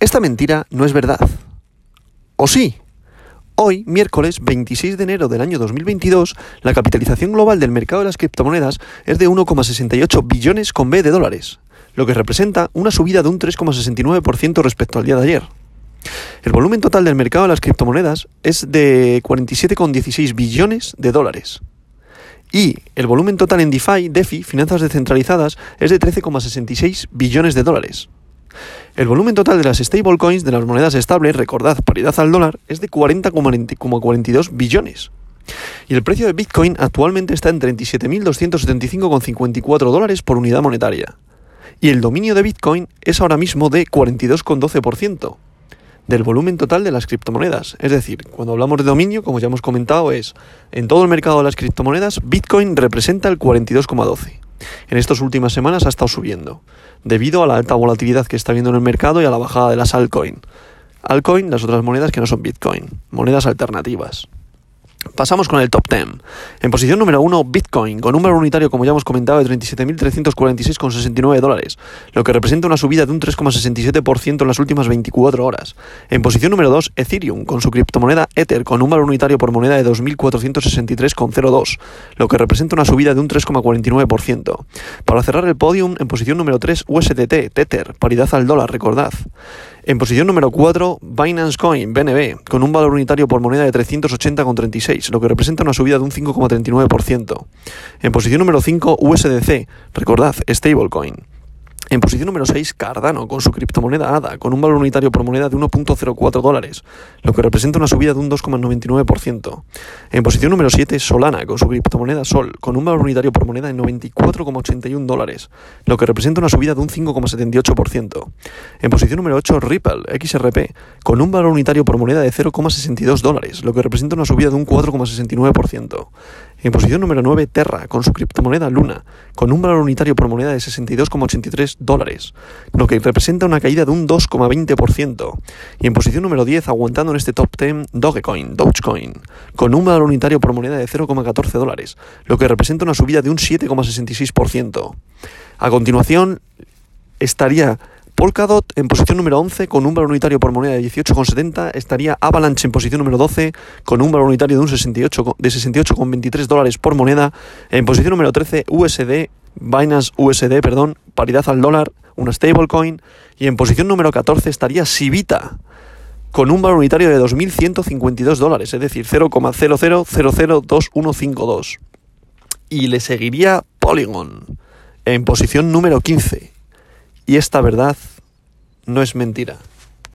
Esta mentira no es verdad. ¿O sí? Hoy, miércoles 26 de enero del año 2022, la capitalización global del mercado de las criptomonedas es de 1,68 billones con B de dólares, lo que representa una subida de un 3,69% respecto al día de ayer. El volumen total del mercado de las criptomonedas es de 47,16 billones de dólares. Y el volumen total en DeFi, DeFi, finanzas descentralizadas, es de 13,66 billones de dólares. El volumen total de las stablecoins, de las monedas estables, recordad, paridad al dólar, es de 40,42 billones. Y el precio de Bitcoin actualmente está en 37.275,54 dólares por unidad monetaria. Y el dominio de Bitcoin es ahora mismo de 42,12% del volumen total de las criptomonedas. Es decir, cuando hablamos de dominio, como ya hemos comentado, es en todo el mercado de las criptomonedas, Bitcoin representa el 42,12. En estas últimas semanas ha estado subiendo, debido a la alta volatilidad que está viendo en el mercado y a la bajada de las altcoin. Altcoin, las otras monedas que no son Bitcoin, monedas alternativas. Pasamos con el top 10. En posición número 1, Bitcoin, con un valor unitario, como ya hemos comentado, de 37.346,69 dólares, lo que representa una subida de un 3,67% en las últimas 24 horas. En posición número 2, Ethereum, con su criptomoneda Ether, con un valor unitario por moneda de 2.463,02, lo que representa una subida de un 3,49%. Para cerrar el podium, en posición número 3, USDT, Tether, paridad al dólar, recordad. En posición número 4, Binance Coin, BNB, con un valor unitario por moneda de 380,36, lo que representa una subida de un 5,39%. En posición número 5, USDC, recordad, Stablecoin, en posición número 6, Cardano, con su criptomoneda ADA, con un valor unitario por moneda de 1.04 dólares, lo que representa una subida de un 2,99%. En posición número 7, Solana, con su criptomoneda Sol, con un valor unitario por moneda de 94,81 dólares, lo que representa una subida de un 5,78%. En posición número 8, Ripple, XRP, con un valor unitario por moneda de 0,62 dólares, lo que representa una subida de un 4,69%. En posición número 9, Terra, con su criptomoneda Luna, con un valor unitario por moneda de 62,83 dólares, lo que representa una caída de un 2,20%. Y en posición número 10, aguantando en este top 10, Dogecoin, Dogecoin, con un valor unitario por moneda de 0,14 dólares, lo que representa una subida de un 7,66%. A continuación, estaría Polkadot en posición número 11 con un valor unitario por moneda de 18,70 estaría Avalanche en posición número 12 con un valor unitario de un 68 de 68,23 dólares por moneda. En posición número 13 USD Binance USD, perdón, paridad al dólar, una stablecoin y en posición número 14 estaría Sivita con un valor unitario de 2.152 dólares, es decir, 0,00002152. Y le seguiría Polygon en posición número 15 y esta verdad no es mentira.